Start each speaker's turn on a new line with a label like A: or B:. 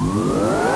A: Whoa.